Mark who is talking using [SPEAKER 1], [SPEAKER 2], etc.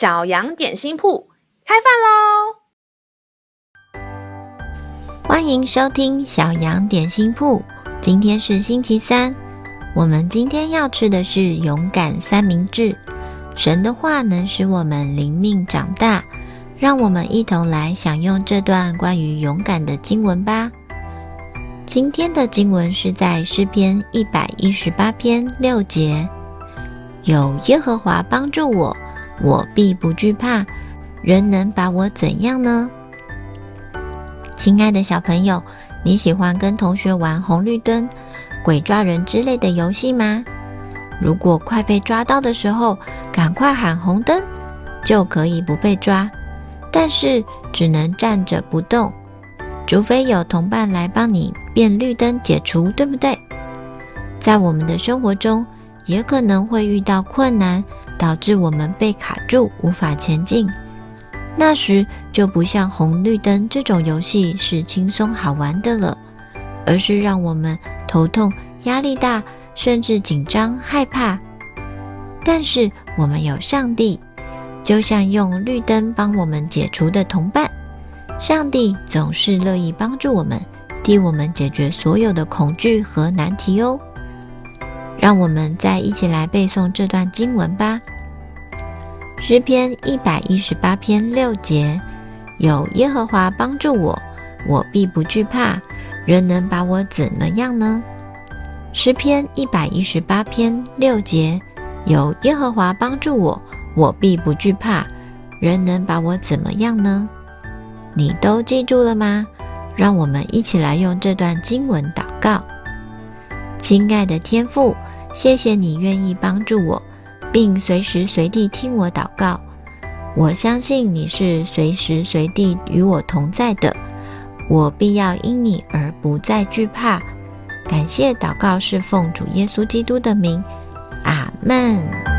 [SPEAKER 1] 小羊点心铺开饭喽！
[SPEAKER 2] 欢迎收听小羊点心铺。今天是星期三，我们今天要吃的是勇敢三明治。神的话能使我们灵命长大，让我们一同来享用这段关于勇敢的经文吧。今天的经文是在诗篇一百一十八篇六节，有耶和华帮助我。我必不惧怕，人能把我怎样呢？亲爱的小朋友，你喜欢跟同学玩红绿灯、鬼抓人之类的游戏吗？如果快被抓到的时候，赶快喊红灯，就可以不被抓。但是只能站着不动，除非有同伴来帮你变绿灯解除，对不对？在我们的生活中，也可能会遇到困难。导致我们被卡住，无法前进。那时就不像红绿灯这种游戏是轻松好玩的了，而是让我们头痛、压力大，甚至紧张害怕。但是我们有上帝，就像用绿灯帮我们解除的同伴，上帝总是乐意帮助我们，替我们解决所有的恐惧和难题哦。让我们再一起来背诵这段经文吧。诗篇一百一十八篇六节，有耶和华帮助我，我必不惧怕。人能把我怎么样呢？诗篇一百一十八篇六节，有耶和华帮助我，我必不惧怕。人能把我怎么样呢？你都记住了吗？让我们一起来用这段经文祷告。亲爱的天父。谢谢你愿意帮助我，并随时随地听我祷告。我相信你是随时随地与我同在的，我必要因你而不再惧怕。感谢祷告是奉主耶稣基督的名，阿门。